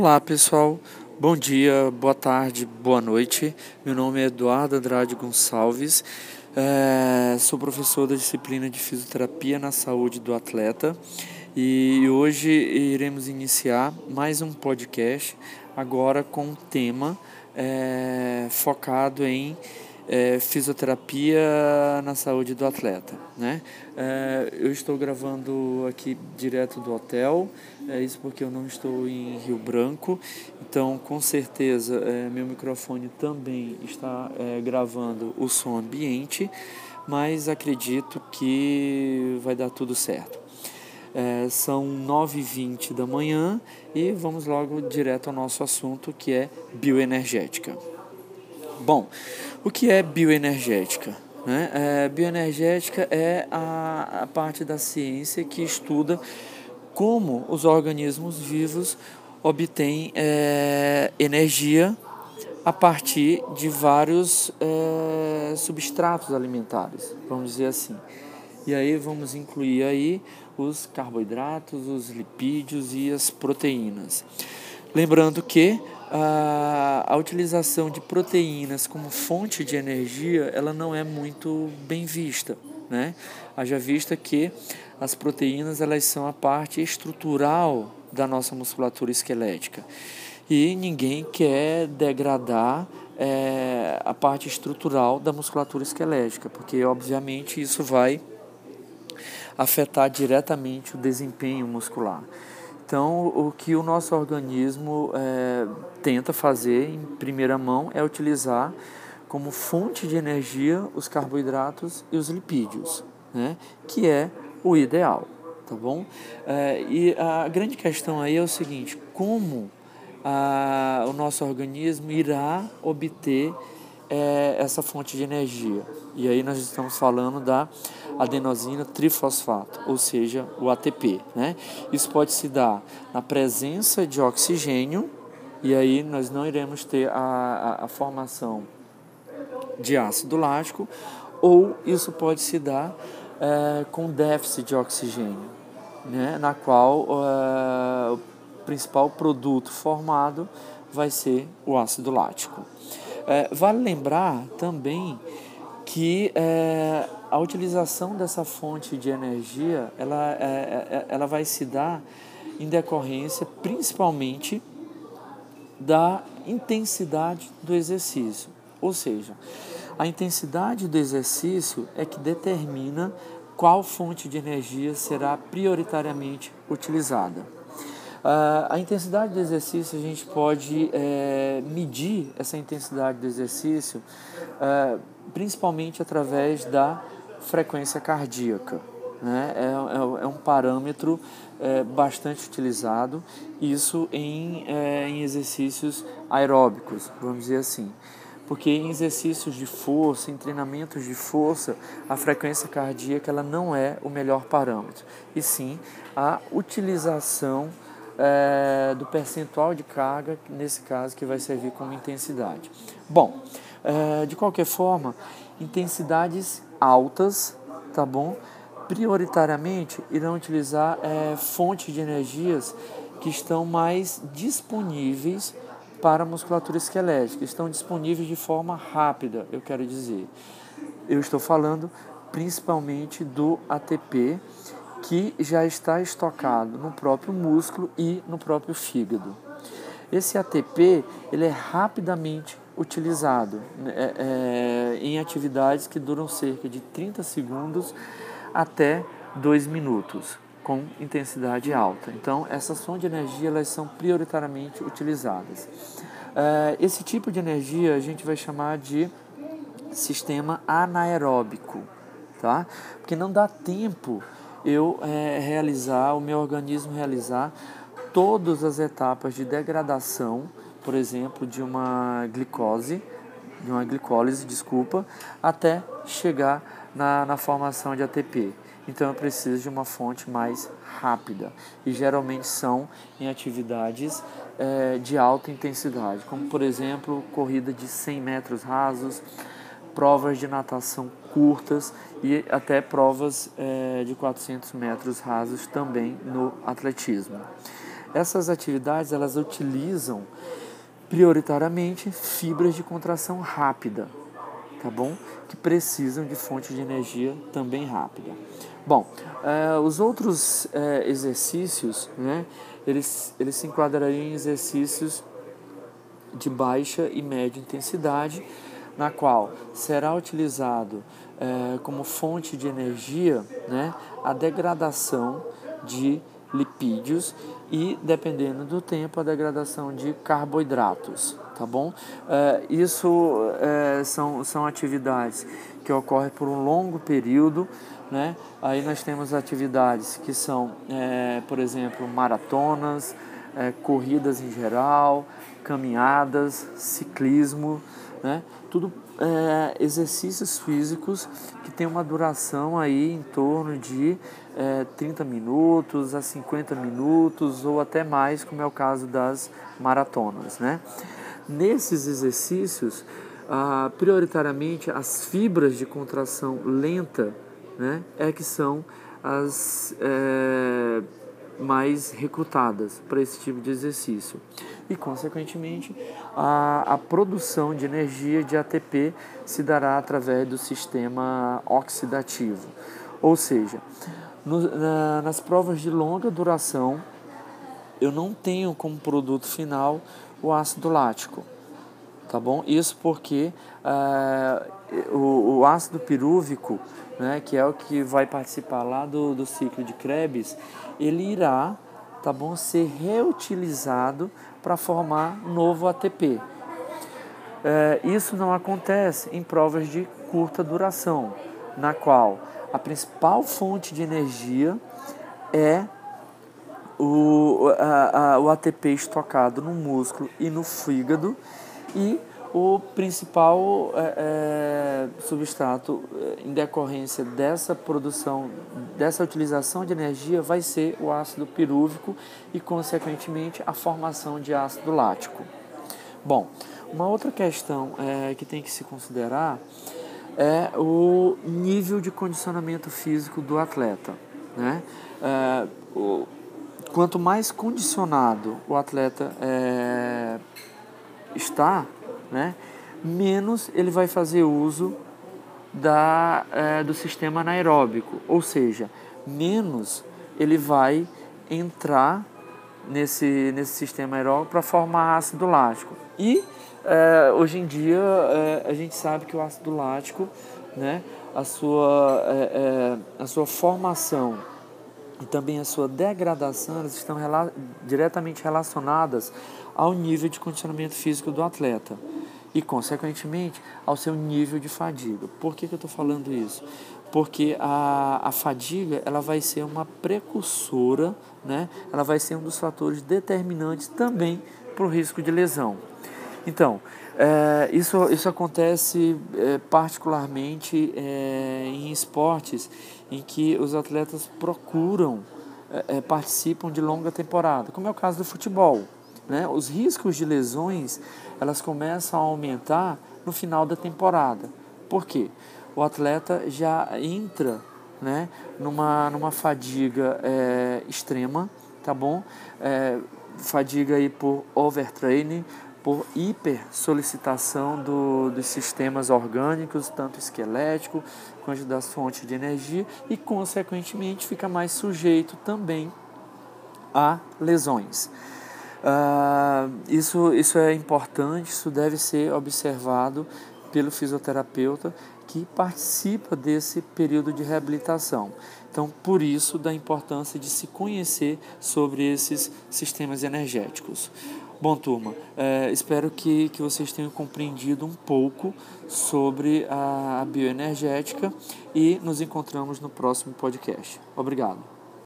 Olá pessoal, bom dia, boa tarde, boa noite. Meu nome é Eduardo Andrade Gonçalves, é, sou professor da disciplina de fisioterapia na saúde do atleta. E hoje iremos iniciar mais um podcast, agora com um tema é, focado em é, fisioterapia na saúde do atleta. Né? É, eu estou gravando aqui direto do hotel, é isso porque eu não estou em Rio Branco, então com certeza é, meu microfone também está é, gravando o som ambiente, mas acredito que vai dar tudo certo. É, são 9h20 da manhã e vamos logo direto ao nosso assunto que é bioenergética. Bom, o que é bioenergética? Né? É, bioenergética é a, a parte da ciência que estuda como os organismos vivos obtêm é, energia a partir de vários é, substratos alimentares, vamos dizer assim. E aí vamos incluir aí os carboidratos, os lipídios e as proteínas. Lembrando que a, a utilização de proteínas como fonte de energia ela não é muito bem vista. Né? Haja vista que as proteínas elas são a parte estrutural da nossa musculatura esquelética e ninguém quer degradar é, a parte estrutural da musculatura esquelética, porque obviamente isso vai afetar diretamente o desempenho muscular. Então, o que o nosso organismo é, tenta fazer em primeira mão é utilizar como fonte de energia os carboidratos e os lipídios, né? que é o ideal, tá bom? É, e a grande questão aí é o seguinte: como a, o nosso organismo irá obter é, essa fonte de energia? E aí nós estamos falando da adenosina trifosfato, ou seja, o ATP. Né? Isso pode se dar na presença de oxigênio, e aí nós não iremos ter a, a, a formação de ácido lático, ou isso pode se dar é, com déficit de oxigênio, né? na qual é, o principal produto formado vai ser o ácido lático. É, vale lembrar também que é, a utilização dessa fonte de energia ela, é, é, é, ela vai se dar em decorrência principalmente da intensidade do exercício. Ou seja, a intensidade do exercício é que determina qual fonte de energia será prioritariamente utilizada. Uh, a intensidade do exercício, a gente pode é, medir essa intensidade do exercício uh, principalmente através da frequência cardíaca. Né? É, é, é um parâmetro é, bastante utilizado, isso em, é, em exercícios aeróbicos, vamos dizer assim. Porque em exercícios de força, em treinamentos de força, a frequência cardíaca ela não é o melhor parâmetro, e sim a utilização é, do percentual de carga, nesse caso, que vai servir como intensidade. Bom, é, de qualquer forma, intensidades altas, tá bom? Prioritariamente irão utilizar é, fontes de energias que estão mais disponíveis para a musculatura esquelética, estão disponíveis de forma rápida, eu quero dizer. Eu estou falando principalmente do ATP, que já está estocado no próprio músculo e no próprio fígado. Esse ATP ele é rapidamente utilizado né, é, é, em atividades que duram cerca de 30 segundos até 2 minutos, com intensidade alta. Então, essas fontes de energia elas são prioritariamente utilizadas. É, esse tipo de energia a gente vai chamar de sistema anaeróbico, tá? Porque não dá tempo eu é, realizar, o meu organismo realizar todas as etapas de degradação por exemplo, de uma glicose, de uma glicólise, desculpa, até chegar na, na formação de ATP. Então eu preciso de uma fonte mais rápida e geralmente são em atividades é, de alta intensidade, como por exemplo corrida de 100 metros rasos, provas de natação curtas e até provas é, de 400 metros rasos também no atletismo. Essas atividades elas utilizam prioritariamente fibras de contração rápida, tá bom? Que precisam de fonte de energia também rápida. Bom, eh, os outros eh, exercícios, né, eles, eles se enquadrariam em exercícios de baixa e média intensidade, na qual será utilizado eh, como fonte de energia né, a degradação de lipídios e, dependendo do tempo, a degradação de carboidratos, tá bom? É, isso é, são, são atividades que ocorrem por um longo período, né? Aí nós temos atividades que são, é, por exemplo, maratonas, é, corridas em geral, caminhadas, ciclismo, né? Tudo é, exercícios físicos que tem uma duração aí em torno de é, 30 minutos a 50 minutos ou até mais, como é o caso das maratonas. Né? Nesses exercícios, ah, prioritariamente as fibras de contração lenta né, é que são as é, mais recrutadas para esse tipo de exercício. E, consequentemente, a, a produção de energia de ATP se dará através do sistema oxidativo. Ou seja, no, na, nas provas de longa duração, eu não tenho como produto final o ácido lático, tá bom? Isso porque uh, o, o, ácido pirúvico, né, que é o que vai participar lá do, do ciclo de Krebs, ele irá, tá bom, ser reutilizado para formar novo ATP. É, isso não acontece em provas de curta duração, na qual a principal fonte de energia é o, a, a, o ATP estocado no músculo e no fígado e o principal é, é, substrato é, em decorrência dessa produção, dessa utilização de energia, vai ser o ácido pirúvico e, consequentemente, a formação de ácido lático. Bom, uma outra questão é, que tem que se considerar é o nível de condicionamento físico do atleta. Né? É, o, quanto mais condicionado o atleta é, está, né, menos ele vai fazer uso da, é, do sistema anaeróbico, ou seja, menos ele vai entrar nesse, nesse sistema aeróbico para formar ácido lático. E é, hoje em dia é, a gente sabe que o ácido lático, né, a, sua, a sua formação e também a sua degradação elas estão rela diretamente relacionadas ao nível de condicionamento físico do atleta e, consequentemente, ao seu nível de fadiga. Por que, que eu estou falando isso? Porque a, a fadiga ela vai ser uma precursora, né? ela vai ser um dos fatores determinantes também para o risco de lesão. Então, é, isso, isso acontece é, particularmente é, em esportes em que os atletas procuram, é, participam de longa temporada, como é o caso do futebol. Né? Os riscos de lesões elas começam a aumentar no final da temporada. Por quê? O atleta já entra né, numa, numa fadiga é, extrema, tá bom? É, fadiga aí por overtraining, por hiper solicitação do, dos sistemas orgânicos, tanto esquelético quanto das fontes de energia, e consequentemente fica mais sujeito também a lesões. Uh, isso, isso é importante, isso deve ser observado pelo fisioterapeuta que participa desse período de reabilitação. Então, por isso, da importância de se conhecer sobre esses sistemas energéticos. Bom, turma, é, espero que, que vocês tenham compreendido um pouco sobre a, a bioenergética e nos encontramos no próximo podcast. Obrigado.